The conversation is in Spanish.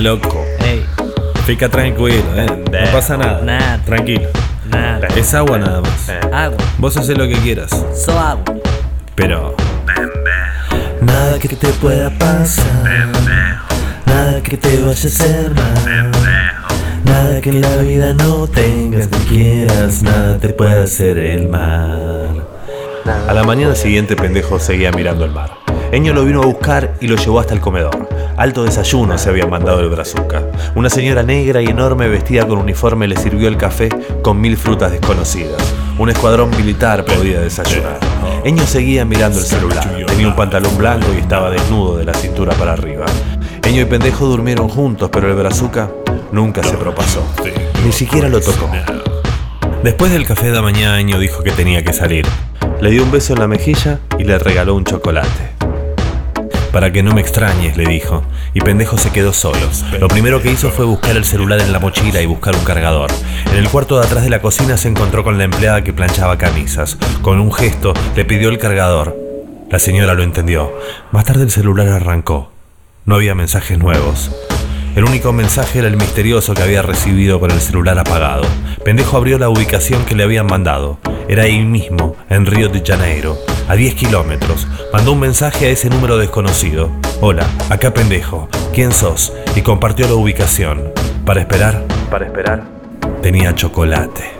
Loco. Ey, Fica tranquilo, eh. No pasa nada. Nada. Tranquilo. nada. Es agua nada más. Agua. Vos haces lo que quieras. So agua. Pero. Nada que te pueda pasar. Nada que te vaya a hacer mal. Nada que en la vida no tengas ni quieras. Nada te puede hacer el mal. A la mañana siguiente, pendejo seguía mirando el mar. Eño lo vino a buscar y lo llevó hasta el comedor. Alto desayuno se había mandado el brazuca. Una señora negra y enorme vestida con uniforme le sirvió el café con mil frutas desconocidas. Un escuadrón militar podía desayunar. Eño seguía mirando el celular. Tenía un pantalón blanco y estaba desnudo de la cintura para arriba. Eño y pendejo durmieron juntos, pero el brazuca nunca se propasó. Ni siquiera lo tocó. Después del café de mañana, Año dijo que tenía que salir. Le dio un beso en la mejilla y le regaló un chocolate. Para que no me extrañes, le dijo. Y pendejo se quedó solo. Lo primero que hizo fue buscar el celular en la mochila y buscar un cargador. En el cuarto de atrás de la cocina se encontró con la empleada que planchaba camisas. Con un gesto le pidió el cargador. La señora lo entendió. Más tarde el celular arrancó. No había mensajes nuevos. El único mensaje era el misterioso que había recibido con el celular apagado. Pendejo abrió la ubicación que le habían mandado. Era ahí mismo, en Río de Janeiro, a 10 kilómetros. Mandó un mensaje a ese número desconocido. Hola, acá pendejo. ¿Quién sos? Y compartió la ubicación. Para esperar, Para esperar, tenía chocolate.